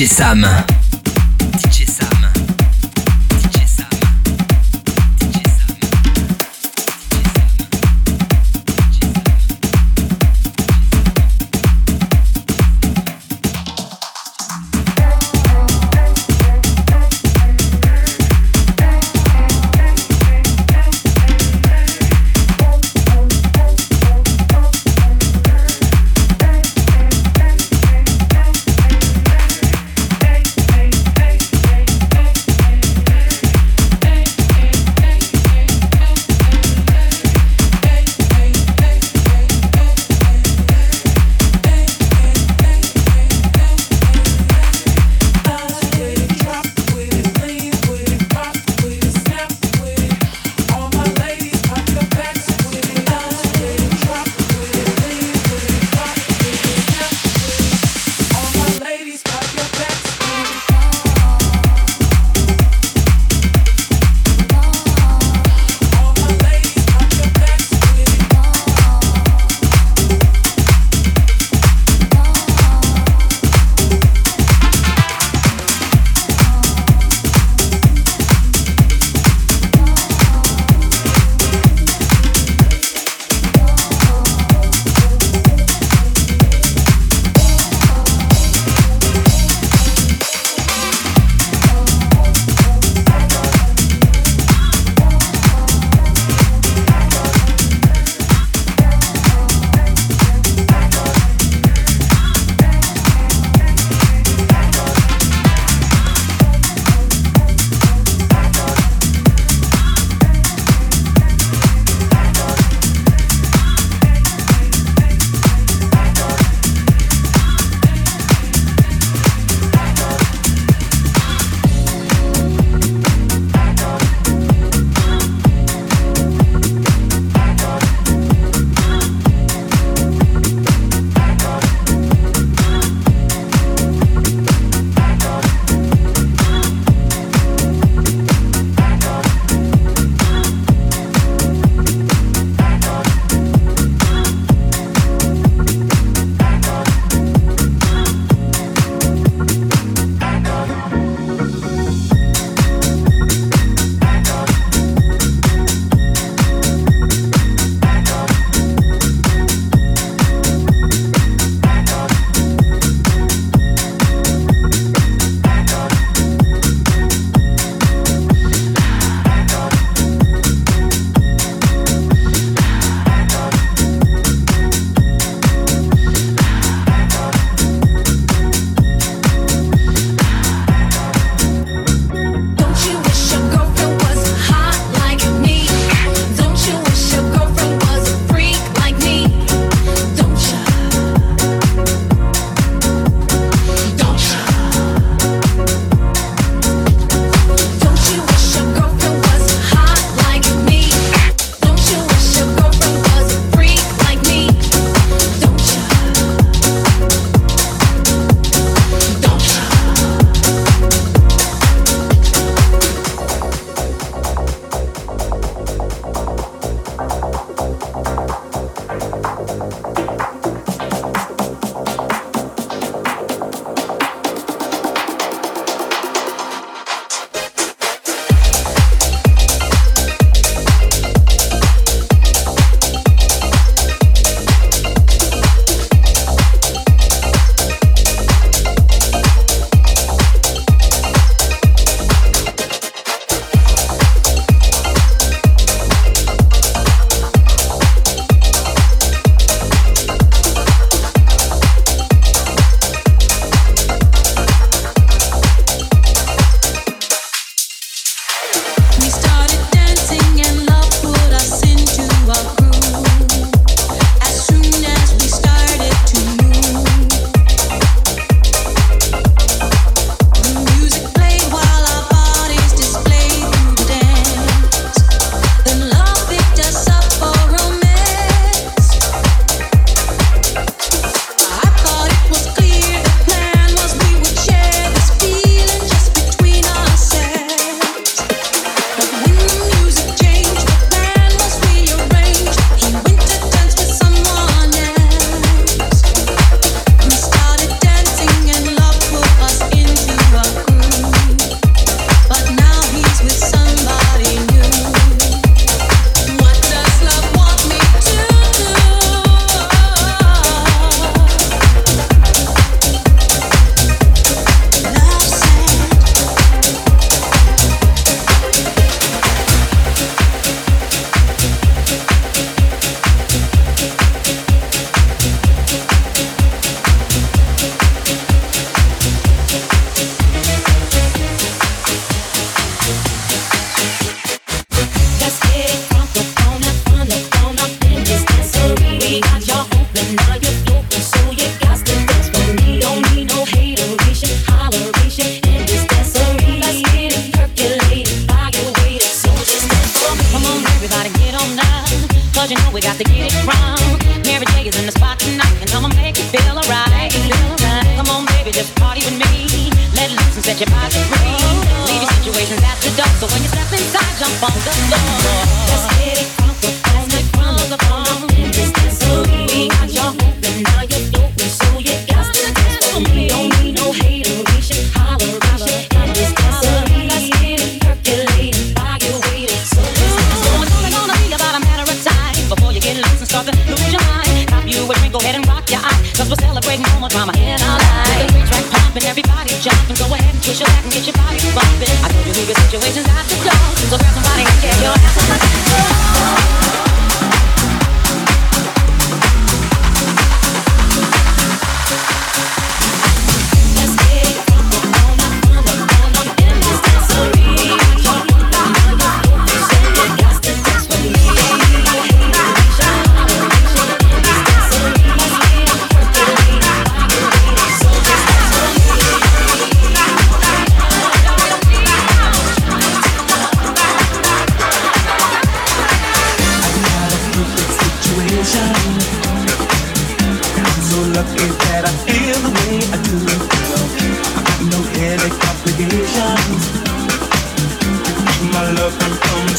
DJ Sam.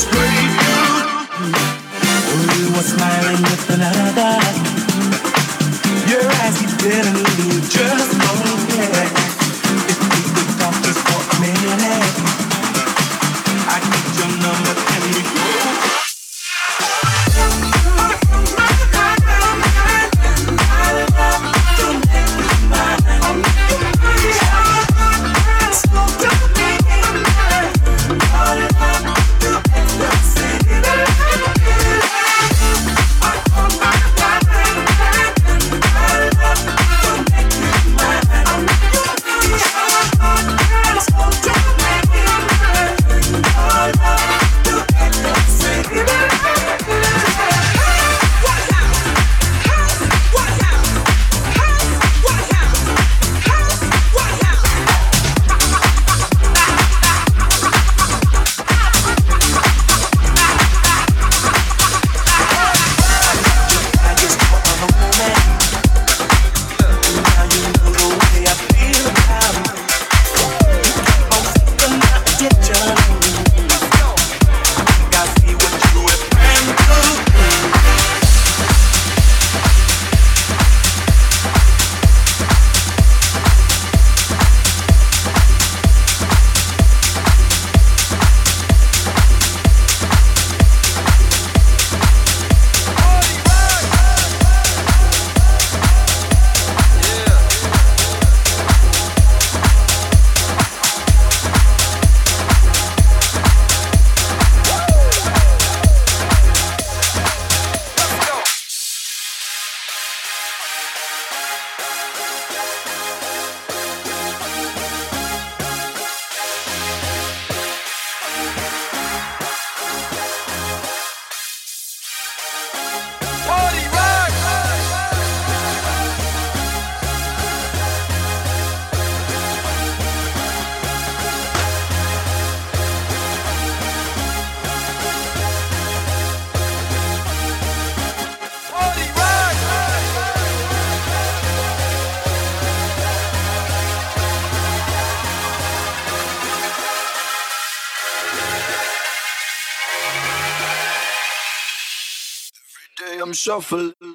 Can come Day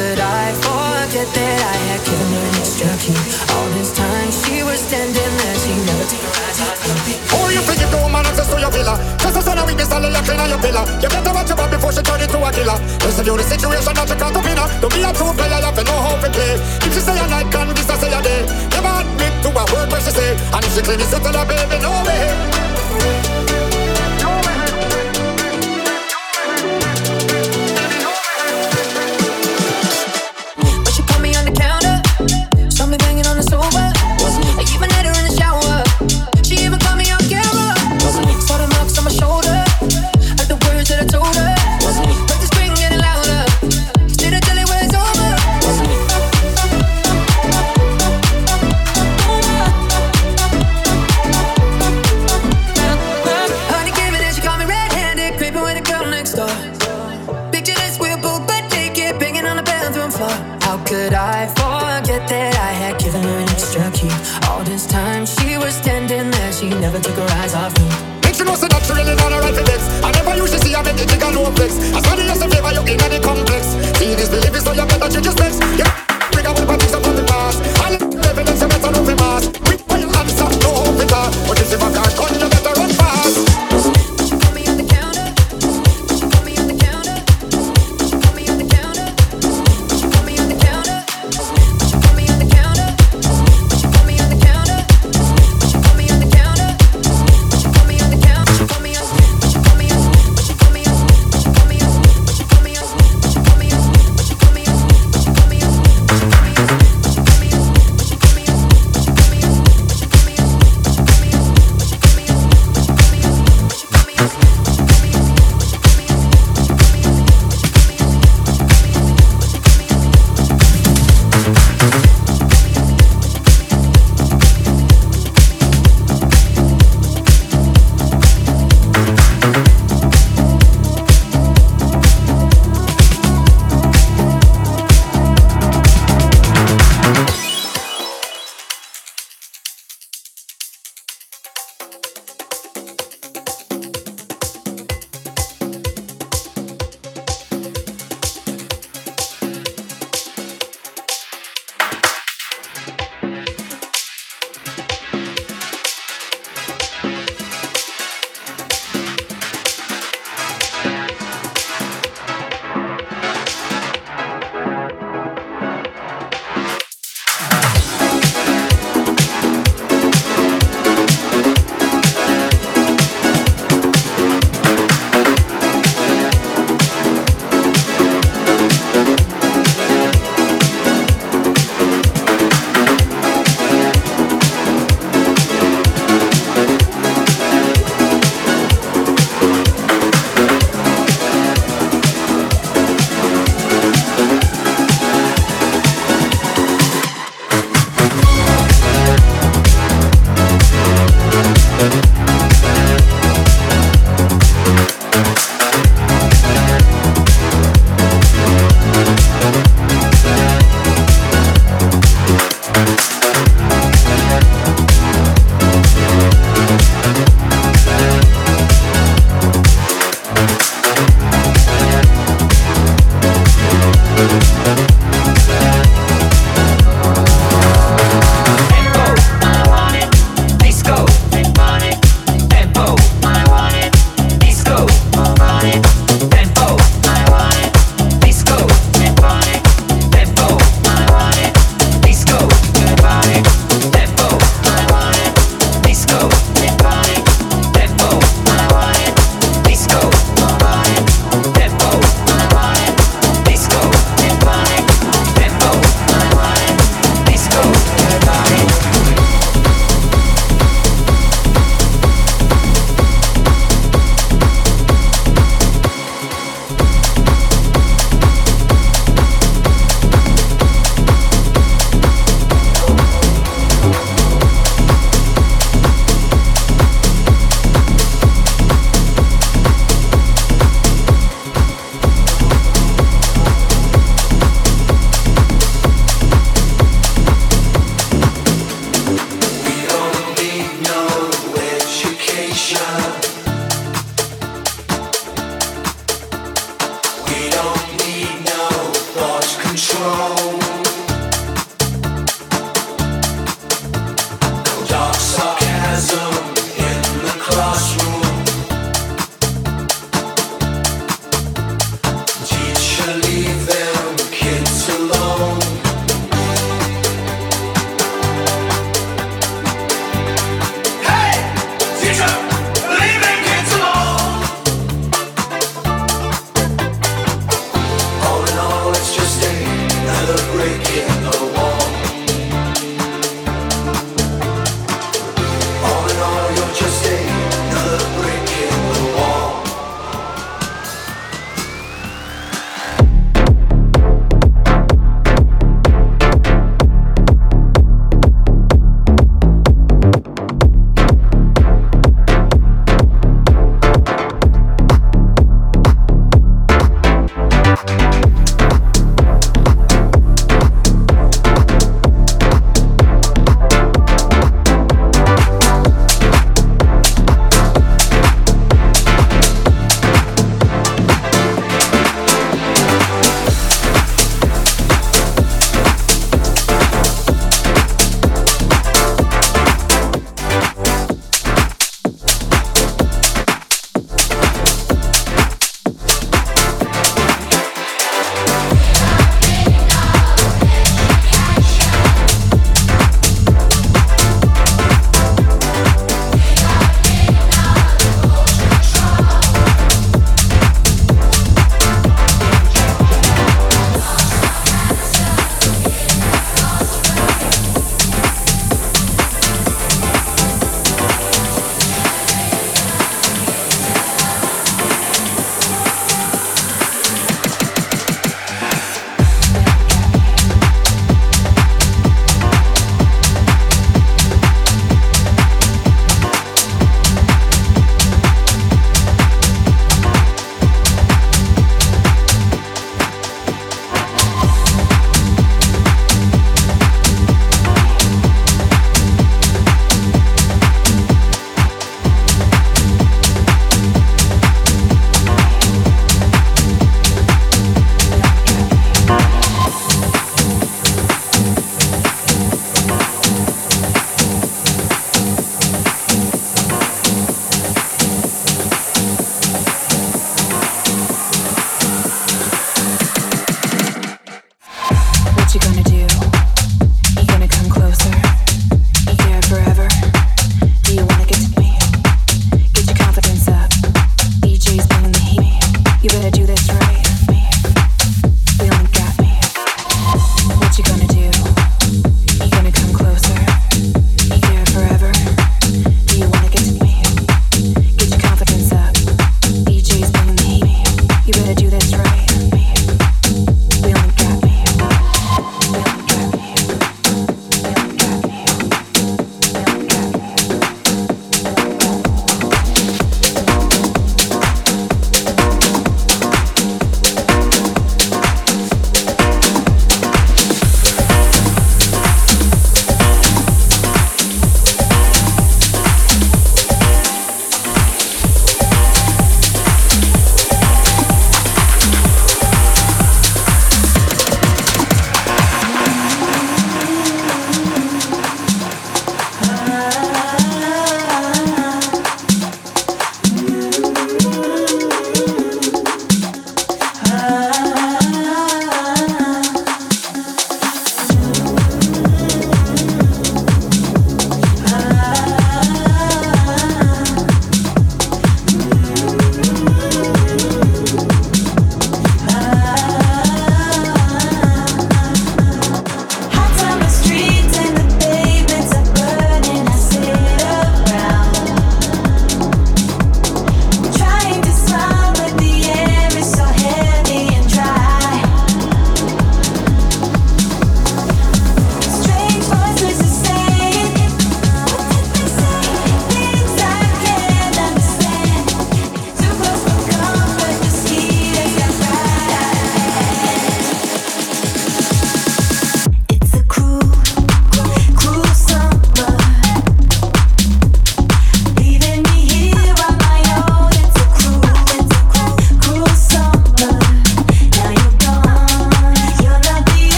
could I forget that I had given her an extra key? All this time she was standing there, she never took her eyes off me. Oh, you forget you go access to your villa? Just a son of weakness, I'll let clean you your villa. You better watch your back before she turn into a killer. Listen to the situation not you can't opinion. Don't be a true player, you know how to play. If she say a night, can this I say a day? Never admit to a word where she say. And if she claim it's a baby, no way.